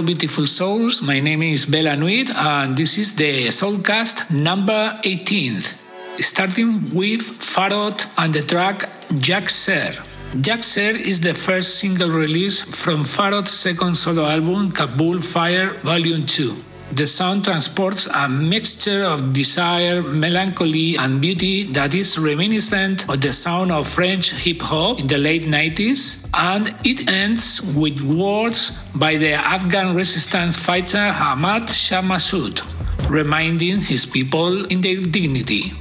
Hello, beautiful souls. My name is Bella Nuit, and this is the Soulcast number 18, Starting with Farhot and the track Yak Sher. Yak Sher is the first single release from Farhot's second solo album, Kabul Fire Volume 2. The sound transports a mixture of desire, melancholy, and beauty that is reminiscent of the sound of French hip hop in the late 90s, and it ends with words by the Afghan resistance fighter Ahmad Shah Massoud, reminding his people in their dignity.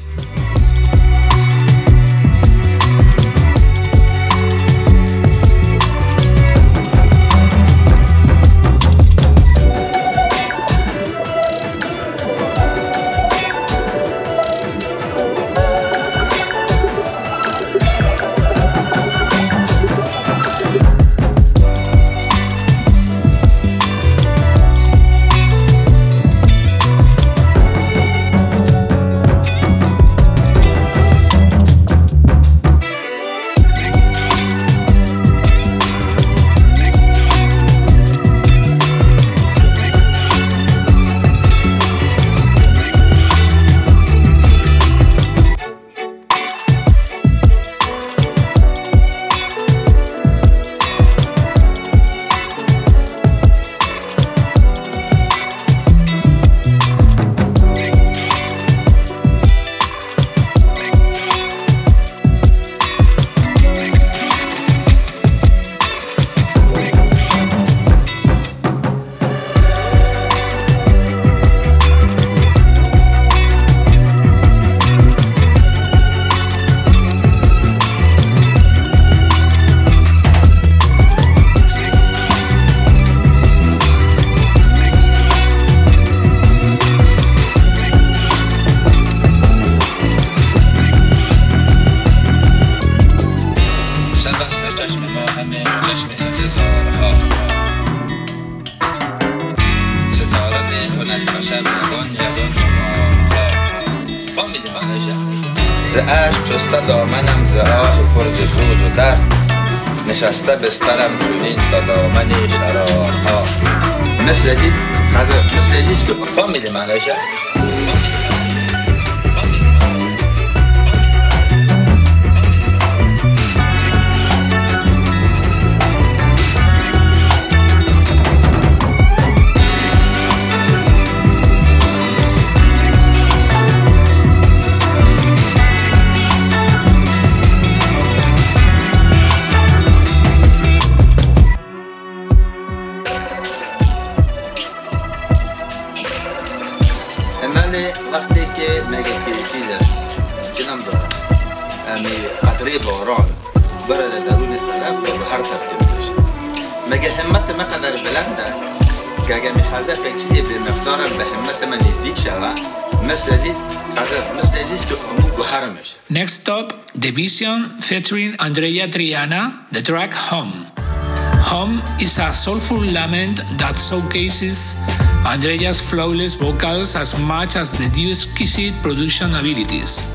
لدون سبب به هر تبدیل مگه همت ما قدر بلند است که اگر میخوازه چیزی به مقدارم به همت نزدیک مثل عزیز مثل عزیز که امون Next up, Vision featuring Andreya Triana, the track Home. Home is a soulful lament that showcases Andreya's flawless vocals as much as the duo's exquisite production abilities.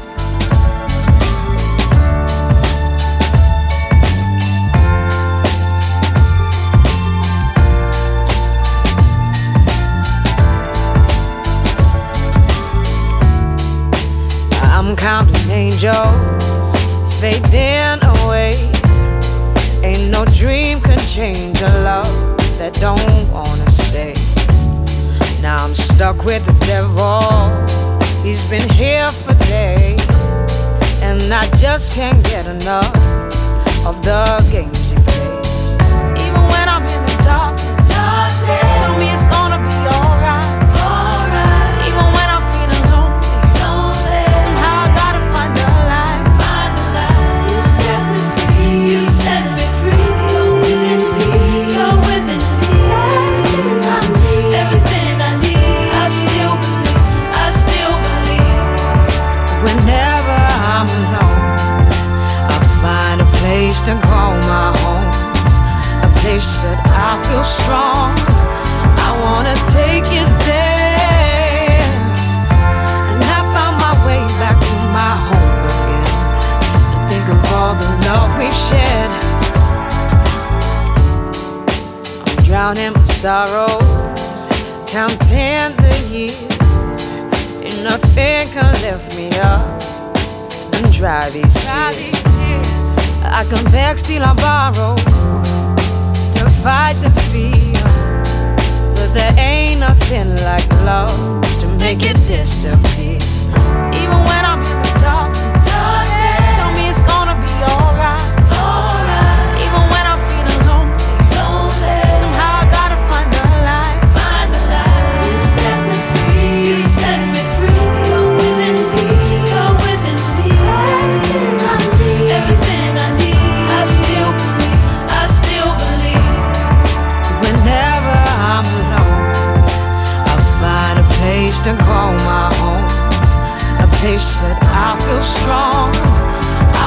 Angels fading away. Ain't no dream can change a love that don't wanna stay. Now I'm stuck with the devil. He's been here for days, and I just can't get enough of the games place that I feel strong. I wanna take you there. And I found my way back to my home again. And think of all the love we've shared. I'm drowning my sorrows, counting the years. And nothing can lift me up and dry these tears. I can beg, steal, and borrow fight the fear, but there ain't nothing like love to make it disappear. Even when place that I feel strong.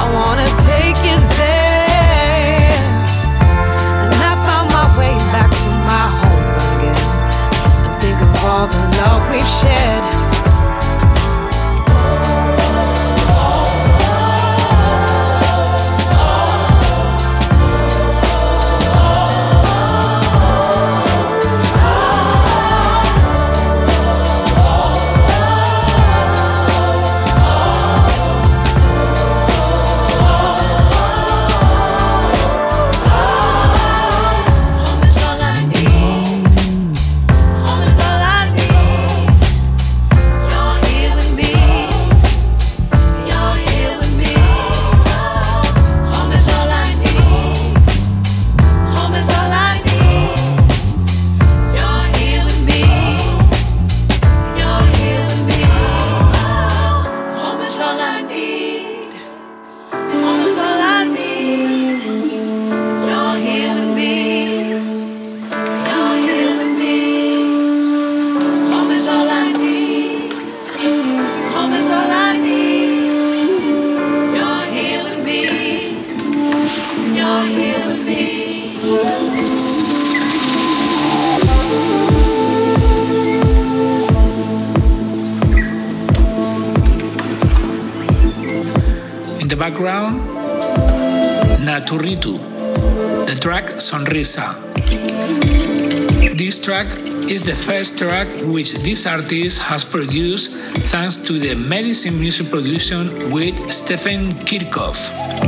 I wanna take it there. And I found my way back to my home again. And think of all the love we've shared. The track Sonrisa. This track is the first track which this artist has produced thanks to the Medicine music production with Stefan Kirchhoff.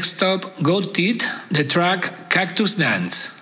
Next up, GODTET, the track Cactus Dance.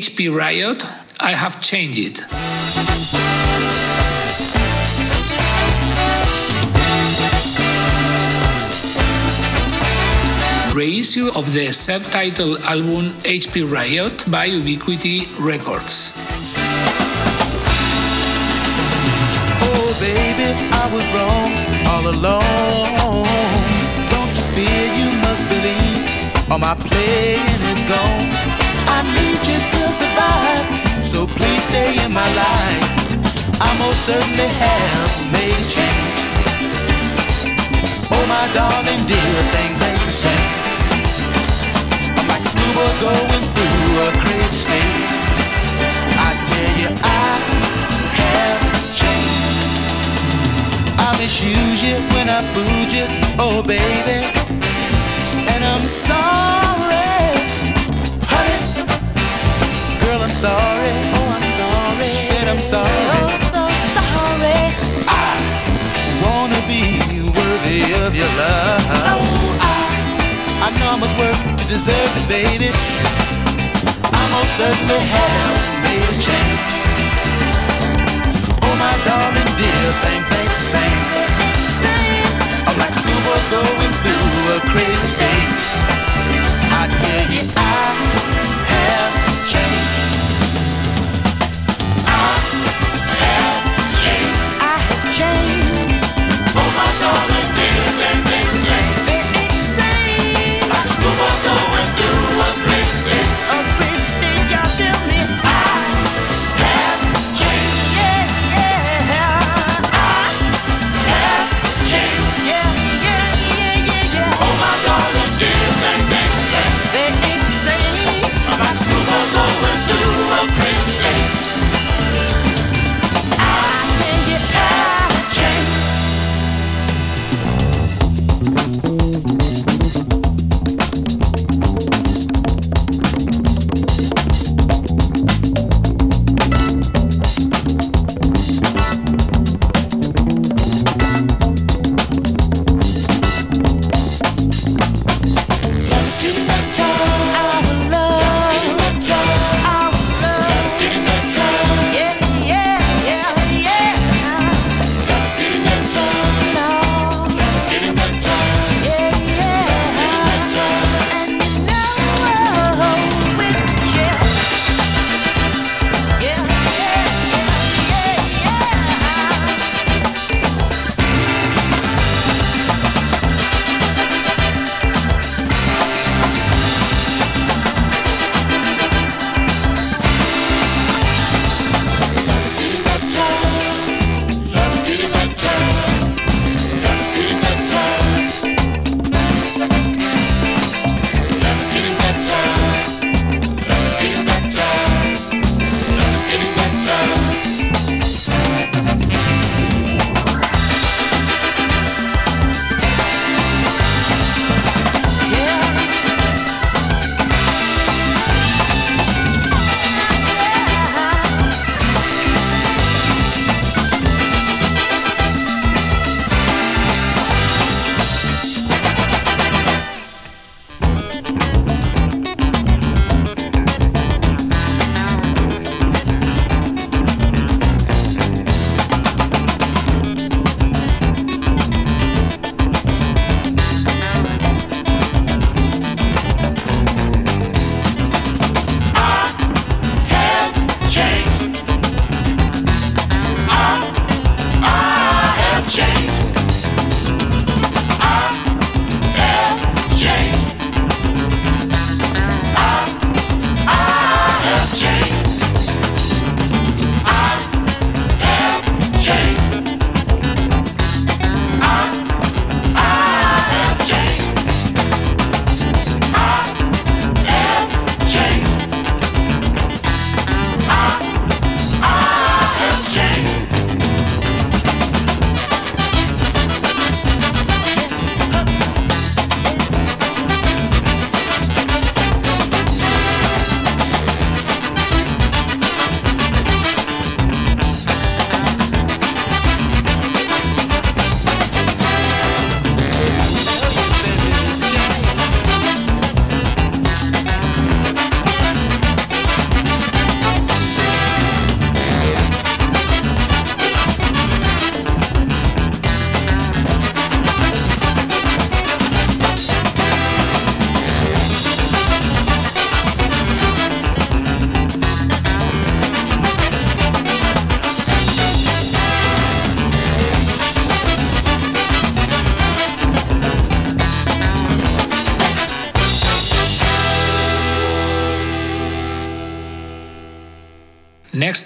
HP Riot, I have changed it. Reissue of the self-titled album HP Riot by Ubiquity Records. Oh baby, I was wrong all along. Don't you fear, you must believe all my is gone. I need you survive, so please stay in my life. I most certainly have made a change. Oh, my darling dear, things ain't the same. I'm like scuba going through a crazy state. I tell you, I have changed. I misuse you when I fooled you, oh baby, and I'm sorry. Girl, I'm sorry. Oh, I'm sorry. Said I'm sorry. Oh, so sorry. I wanna be worthy of your love. Oh, I, I know I must work to deserve it, baby. I most certainly have made a change. Oh, my darling dear, things ain't the same. I'm like Scuba going through a crazy stage. I tell you, I. I have changed. Oh, my darling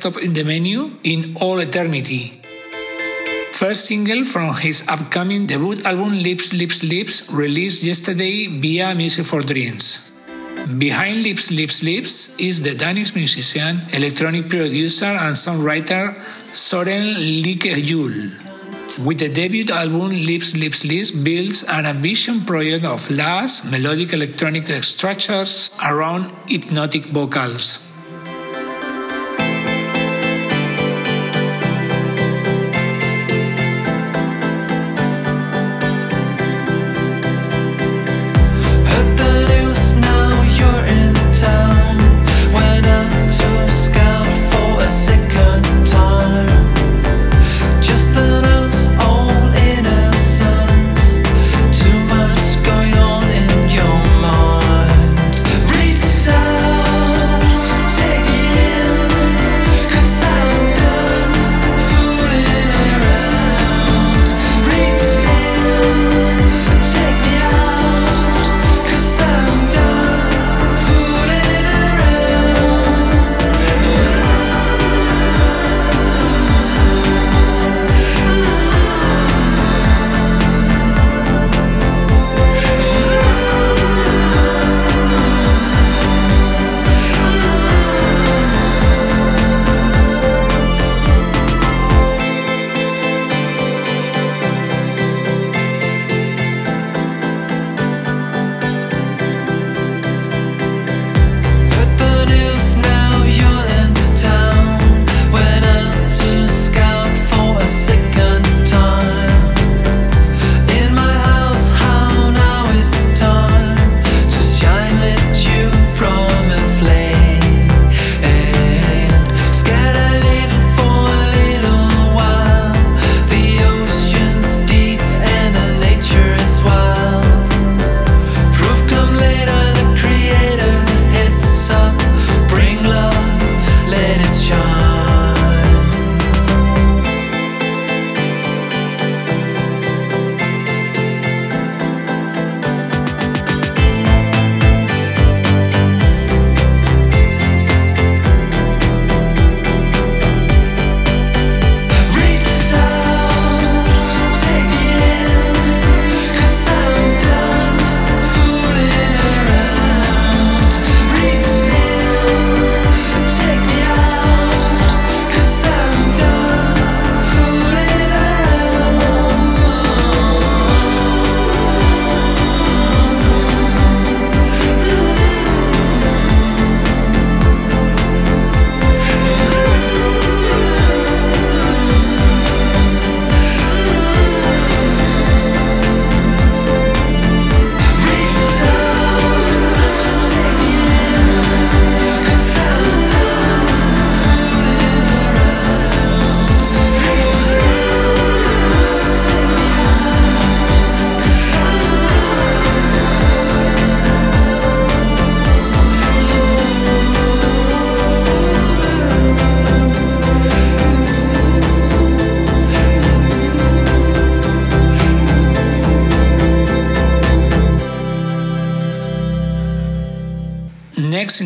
Up in the menu, In All Eternity. First single from his upcoming debut album Lips, Lips, Lips, released yesterday via Music for Dreams. Behind Lips, Lips, Lips is the Danish musician, electronic producer, and songwriter Soren Likkejuul. With the debut album Lips, Lips, Lips builds an ambition project of last melodic electronic structures around hypnotic vocals.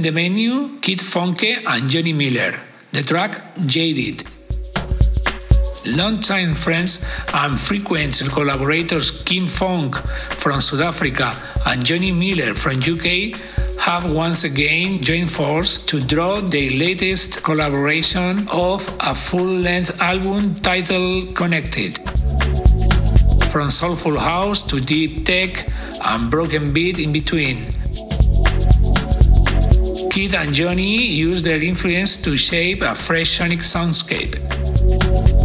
The menu, Kid Fonque and Jonny Miller. The track Jaded. Longtime friends and frequent collaborators Kid Fonque from South Africa and Jonny Miller from UK have once again joined force to draw the latest collaboration of a full-length album titled Connected. From soulful house to deep tech and broken beat in between. Kid and Jonny use their influence to shape a fresh sonic soundscape.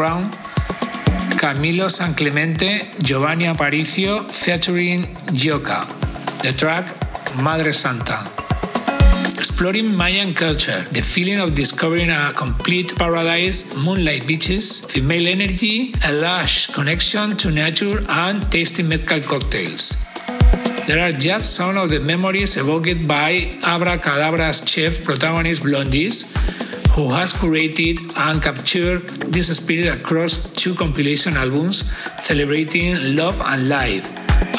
Background, Camilo San Clemente, Giovanny Aparicio featuring GIOKA, the track Madre Santa. Exploring Mayan culture, the feeling of discovering a complete paradise, moonlight beaches, female energy, a lush connection to nature, and tasty mezcal cocktails. There are just some of the memories evoked by Abracadabra's chef protagonist Blondies, who has curated and captured this spirit across two compilation albums celebrating love and life,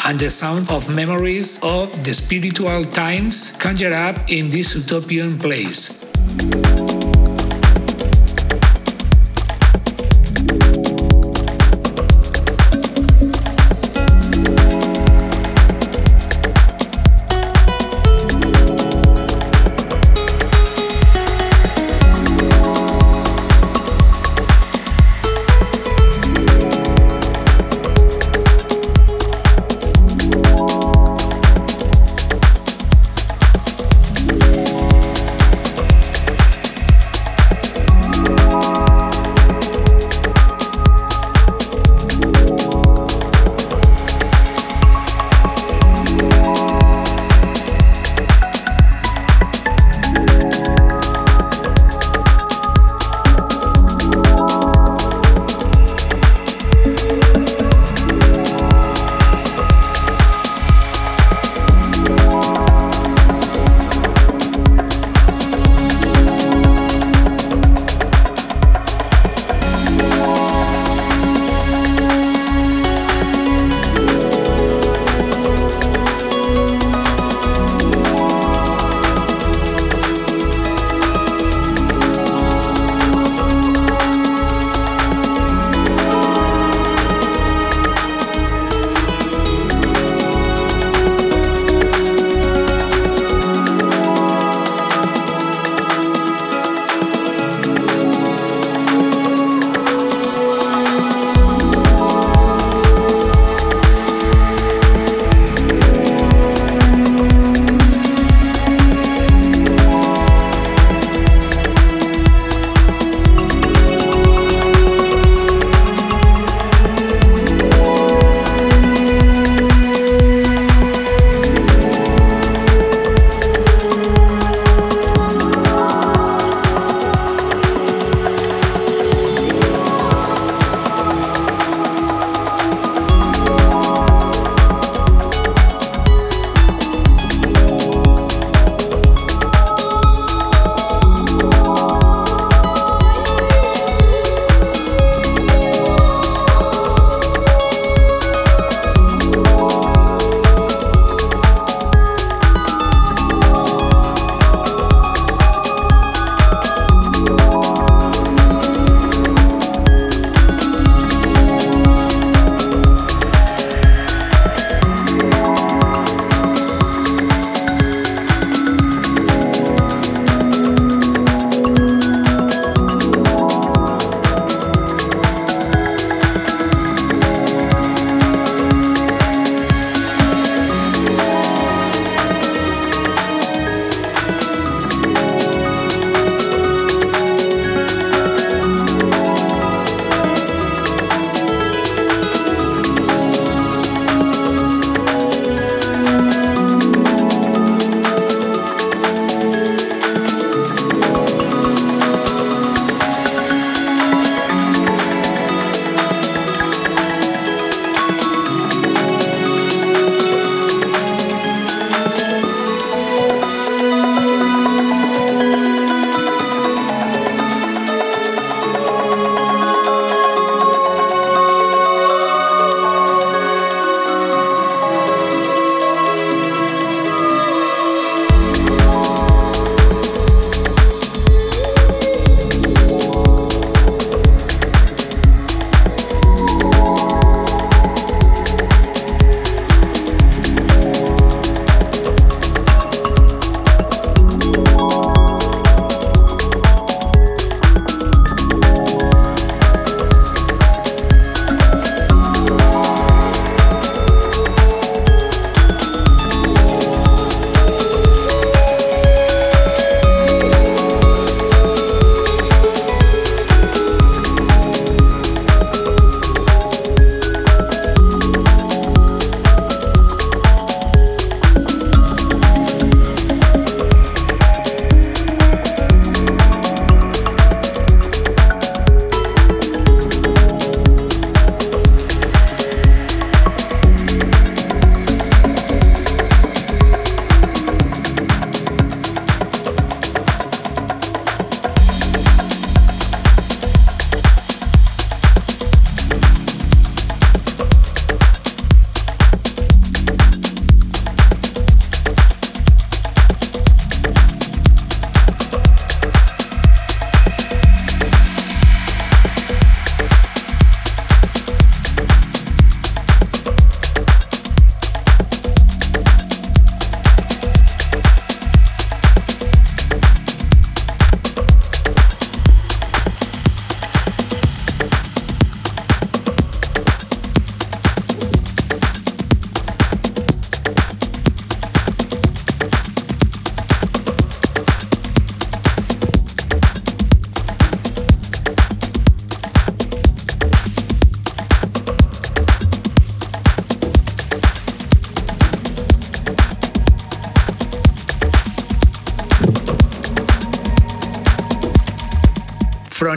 and the sound of memories of the spiritual times conjured up in this utopian place.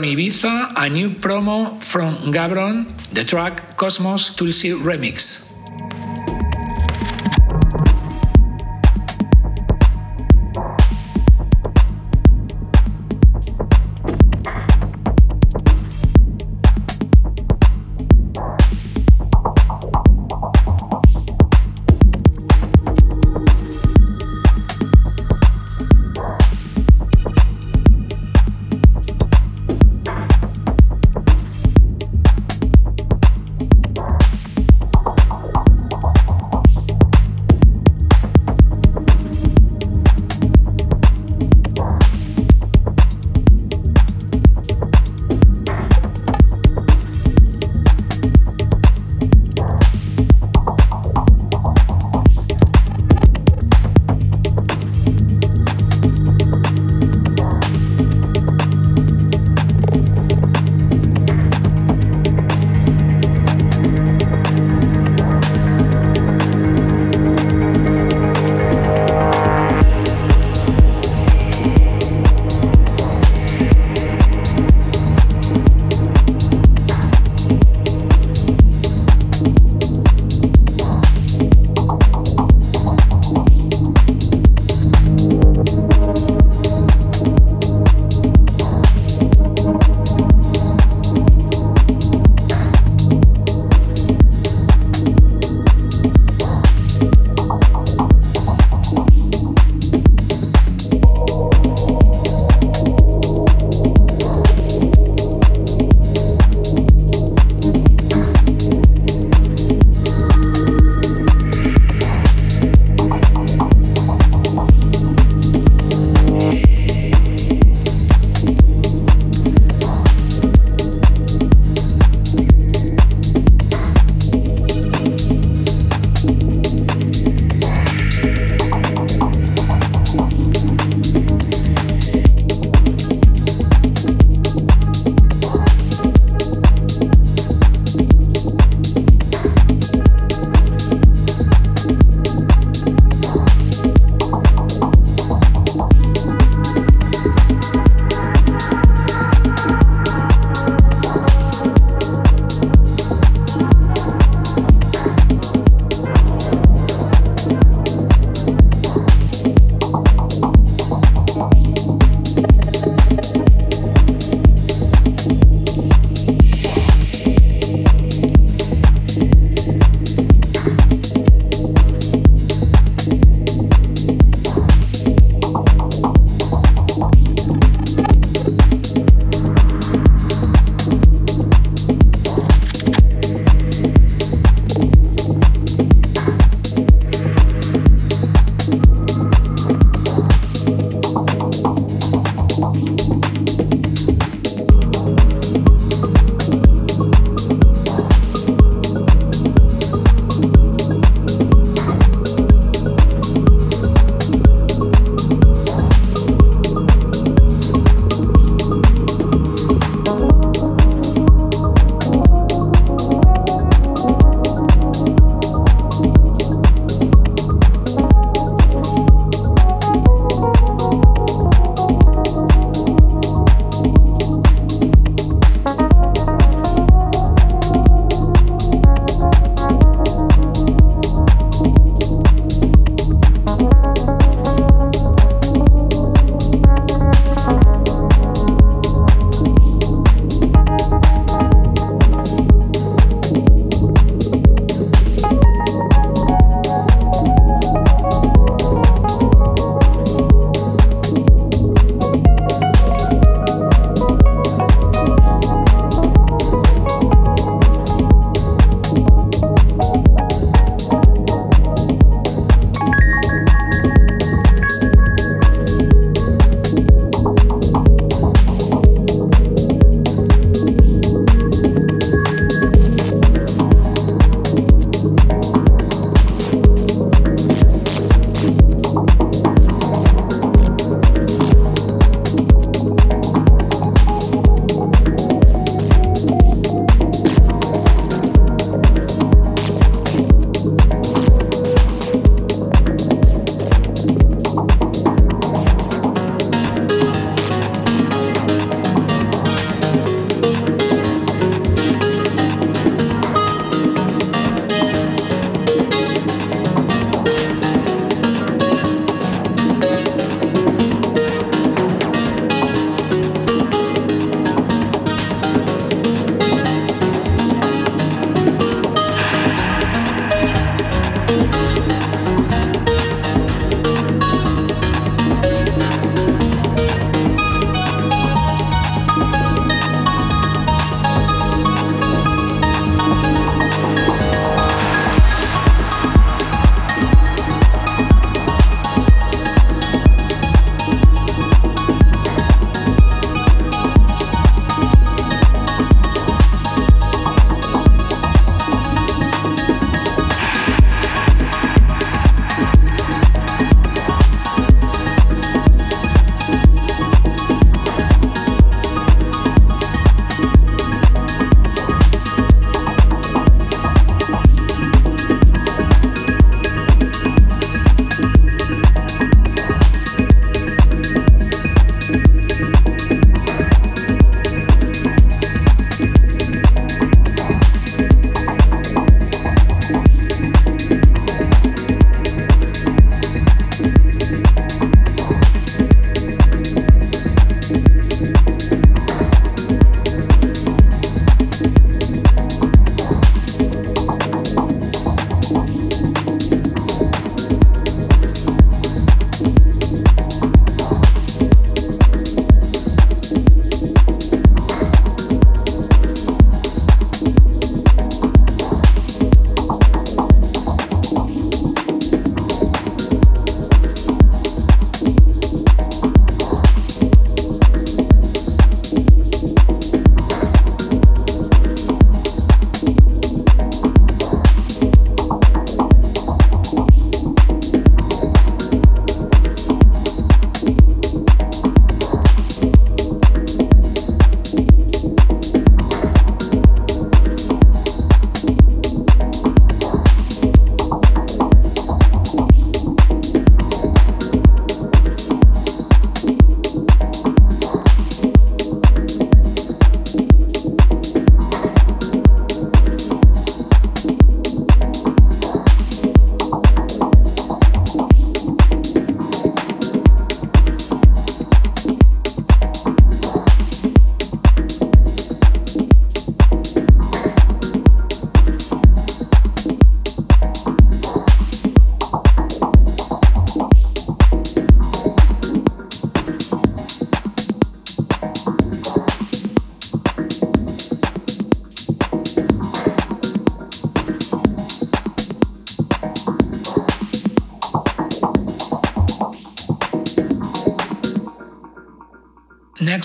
Ibiza, a new promo from Gabron, the track Cosmos Tulsi Remix.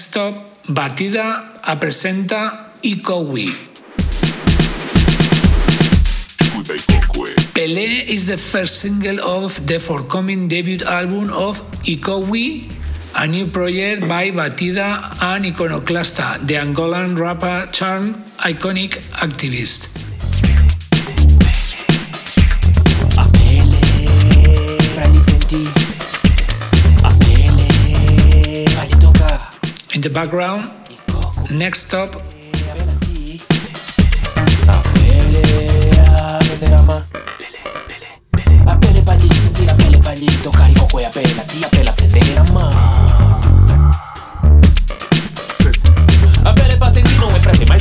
Next up, Batida presenta Ikowi. Pelé is the first single of the forthcoming debut album of Ikowi, a new project by Batida and Iconoclasta, the Angolan rapper turned iconic activist. In the background, next up, A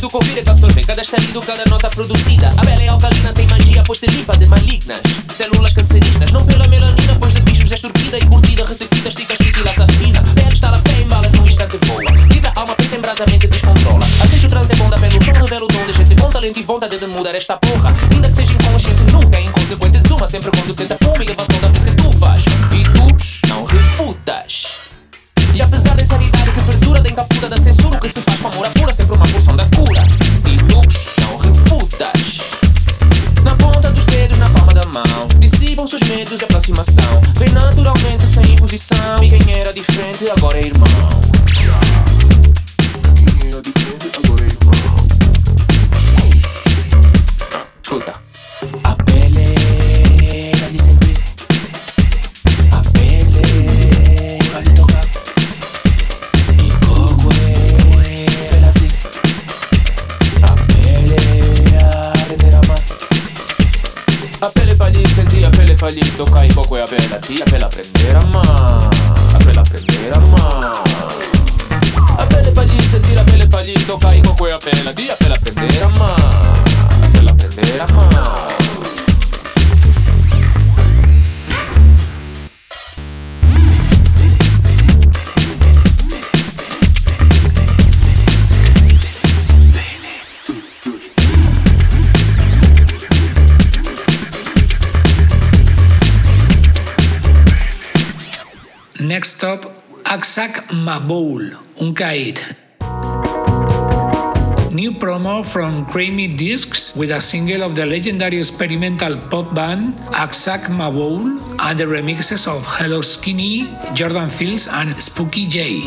do que ouvir, é que absorver cada estalido, cada nota produzida. A pele é alcalina, tem magia, pois te limpa de malignas. Células cancerígenas, não pela melanina, pois de bichos é extorquida e curtida, ressecida, estica, estica e laça fina. Pele está lá pé em balas, num instante voa. Livre a alma, preta em brasa, mente descontrola. Aceito o trans é bom da pele, o som revela o dom, de bom talento e vontade de mudar esta porra. Ainda que seja inconsciente, nunca é inconsequente, zuma sempre quando senta fome e elevação da mente tu faz. E tu não refutas. E apesar da perdura da censura, o que se faz com amor apura sempre uma porção da cura. E tu não refutas. Na ponta dos dedos, na palma da mão, dissipam-se os medos de aproximação. Vem naturalmente sem imposição. E quem era diferente agora é irmão. cavalito caigo coi bella tia per la prendere a mano, per la prendere a mano. A pelle palliste, tira pelle pallito caigo coi bella tia per la prendere a mano, per la prendere a mano. Next up, Aksak Maboul, Un Caïd. New promo from Crammed Discs with a single of the legendary experimental pop band Aksak Maboul and the remixes of Hello Skinny, Jordan Fields, and Spooky J.